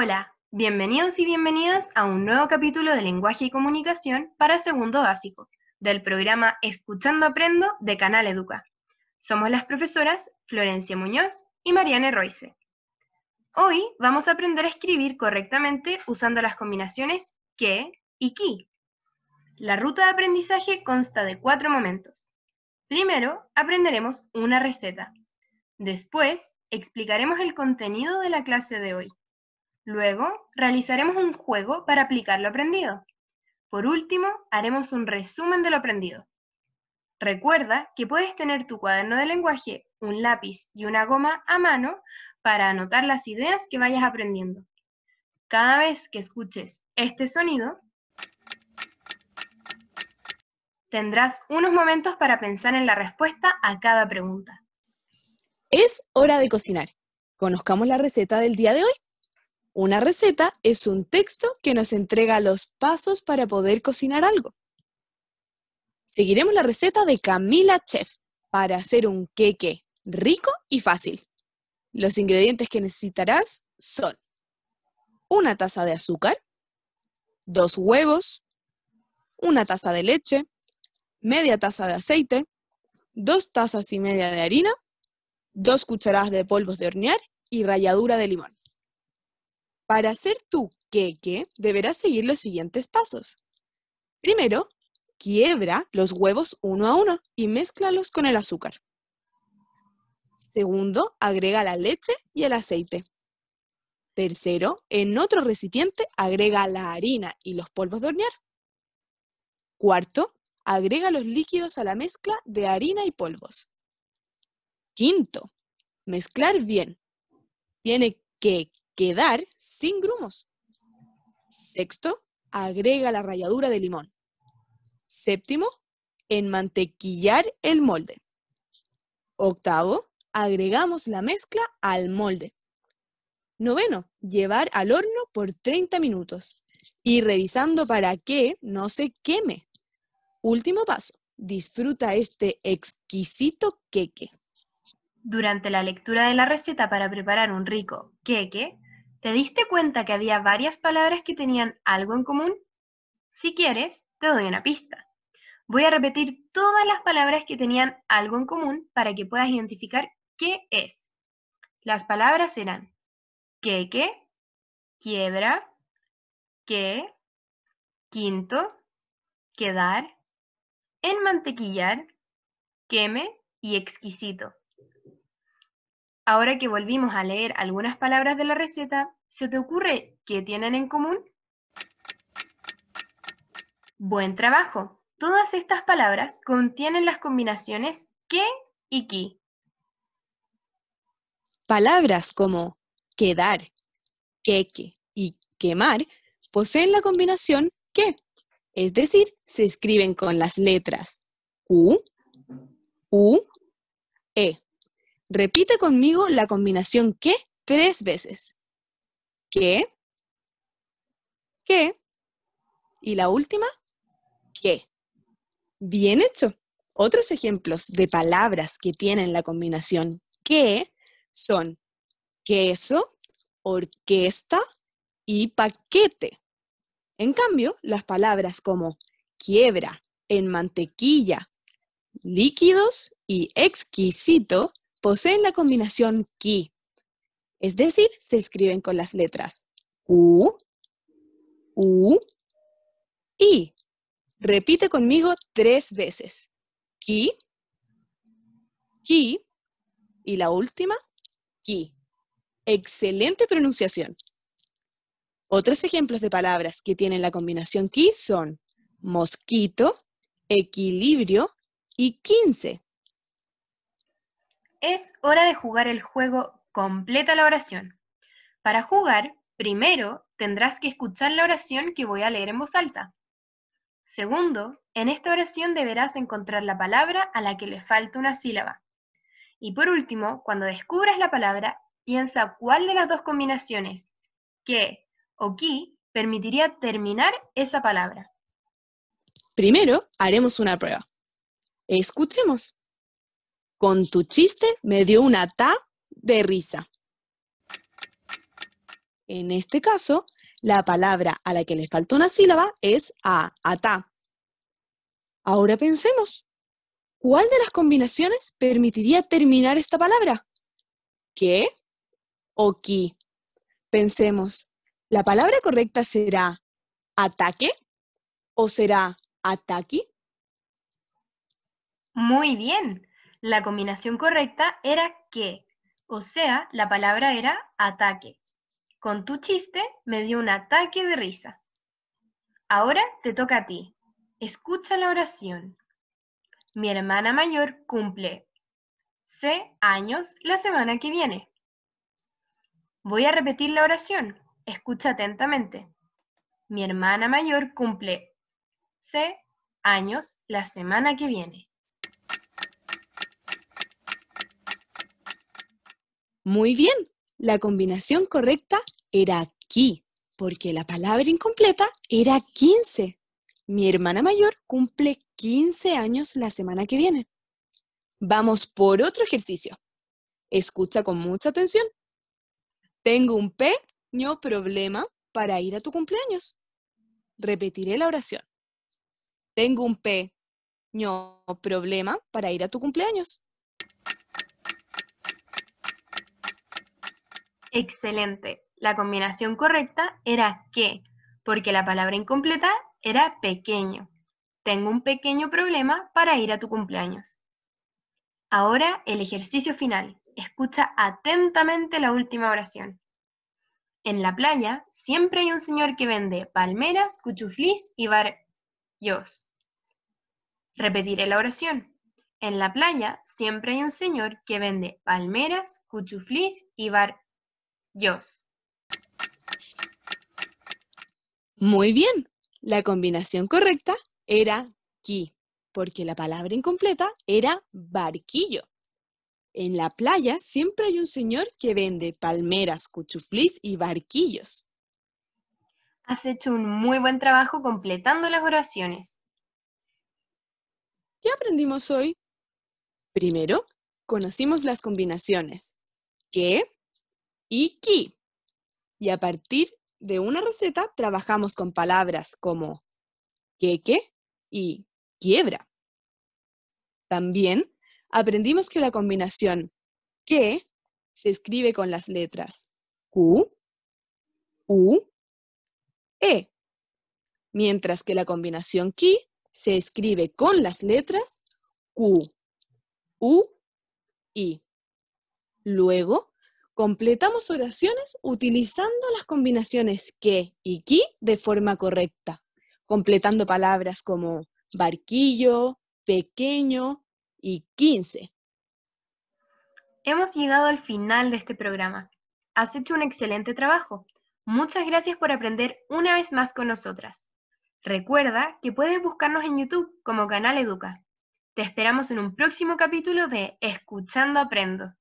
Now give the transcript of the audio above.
Hola, bienvenidos y bienvenidas a un nuevo capítulo de Lenguaje y Comunicación para segundo básico, del programa Escuchando Aprendo de Canal Educa. Somos las profesoras Florencia Muñoz y Mariane Royce. Hoy vamos a aprender a escribir correctamente usando las combinaciones que y qui. La ruta de aprendizaje consta de cuatro momentos. Primero, aprenderemos una receta. Después, explicaremos el contenido de la clase de hoy. Luego, realizaremos un juego para aplicar lo aprendido. Por último, haremos un resumen de lo aprendido. Recuerda que puedes tener tu cuaderno de lenguaje, un lápiz y una goma a mano para anotar las ideas que vayas aprendiendo. Cada vez que escuches este sonido, tendrás unos momentos para pensar en la respuesta a cada pregunta. Es hora de cocinar. Conozcamos la receta del día de hoy. Una receta es un texto que nos entrega los pasos para poder cocinar algo. Seguiremos la receta de Camila Chef para hacer un queque rico y fácil. Los ingredientes que necesitarás son una taza de azúcar, dos huevos, una taza de leche, media taza de aceite, dos tazas y media de harina, dos cucharadas de polvos de hornear y ralladura de limón. Para hacer tu queque, deberás seguir los siguientes pasos. Primero, quiebra los huevos uno a uno y mézclalos con el azúcar. Segundo, agrega la leche y el aceite. Tercero, en otro recipiente agrega la harina y los polvos de hornear. Cuarto, agrega los líquidos a la mezcla de harina y polvos. Quinto, mezclar bien. Tiene que quedar sin grumos. Sexto, agrega la ralladura de limón. Séptimo, enmantequillar el molde. Octavo, agregamos la mezcla al molde. Noveno, llevar al horno por 30 minutos y revisando para que no se queme. Último paso, disfruta este exquisito queque. Durante la lectura de la receta para preparar un rico queque, ¿Te diste cuenta que había varias palabras que tenían algo en común? Si quieres, te doy una pista. Voy a repetir todas las palabras que tenían algo en común para que puedas identificar qué es. Las palabras eran queque, quiebra, que, quinto, quedar, enmantequillar, queme y exquisito. Ahora que volvimos a leer algunas palabras de la receta, ¿se te ocurre qué tienen en común? Buen trabajo. Todas estas palabras contienen las combinaciones que y qui. Palabras como quedar, queque y quemar poseen la combinación que, es decir, se escriben con las letras U, U, E. Repite conmigo la combinación que tres veces. ¿Qué? ¿Qué? Y la última, ¿qué? Bien hecho. Otros ejemplos de palabras que tienen la combinación que son queso, orquesta y paquete. En cambio, las palabras como quiebra, en mantequilla, líquidos y exquisito poseen la combinación ki, es decir, se escriben con las letras U, U, I. Repite conmigo tres veces. Ki, ki y la última, ki. Excelente pronunciación. Otros ejemplos de palabras que tienen la combinación ki son mosquito, equilibrio y quince. Es hora de jugar el juego Completa la oración. Para jugar, primero tendrás que escuchar la oración que voy a leer en voz alta. Segundo, en esta oración deberás encontrar la palabra a la que le falta una sílaba. Y por último, cuando descubras la palabra, piensa cuál de las dos combinaciones, que o qui, permitiría terminar esa palabra. Primero, haremos una prueba. Escuchemos. Con tu chiste me dio una ta de risa. En este caso, la palabra a la que le falta una sílaba es a, ata. Ahora pensemos, ¿cuál de las combinaciones permitiría terminar esta palabra? ¿Qué o qui? Pensemos, ¿la palabra correcta será ataque o será ataqui? Muy bien. La combinación correcta era que, o sea, la palabra era ataque. Con tu chiste me dio un ataque de risa. Ahora te toca a ti. Escucha la oración. Mi hermana mayor cumple C años la semana que viene. Voy a repetir la oración. Escucha atentamente. Mi hermana mayor cumple C años la semana que viene. Muy bien, la combinación correcta era aquí, porque la palabra incompleta era 15. Mi hermana mayor cumple 15 años la semana que viene. Vamos por otro ejercicio. Escucha con mucha atención. Tengo un pequeño problema para ir a tu cumpleaños. Repetiré la oración. Tengo un pequeño problema para ir a tu cumpleaños. Excelente. La combinación correcta era que, porque la palabra incompleta era pequeño. Tengo un pequeño problema para ir a tu cumpleaños. Ahora el ejercicio final. Escucha atentamente la última oración. En la playa siempre hay un señor que vende palmeras, cuchuflis y barrios. Repetiré la oración. En la playa siempre hay un señor que vende palmeras, cuchuflis y barrios. Muy bien. La combinación correcta era qui, porque la palabra incompleta era barquillo. En la playa siempre hay un señor que vende palmeras, cuchuflis y barquillos. Has hecho un muy buen trabajo completando las oraciones. ¿Qué aprendimos hoy? Primero, conocimos las combinaciones que, y ki. Y a partir de una receta trabajamos con palabras como queque y quiebra. También aprendimos que la combinación que se escribe con las letras Q, U, E, mientras que la combinación ki se escribe con las letras Q, U, I. Luego Completamos oraciones utilizando las combinaciones que y qui de forma correcta, completando palabras como barquillo, pequeño y quince. Hemos llegado al final de este programa. Has hecho un excelente trabajo. Muchas gracias por aprender una vez más con nosotras. Recuerda que puedes buscarnos en YouTube como Canal Educa. Te esperamos en un próximo capítulo de Escuchando Aprendo.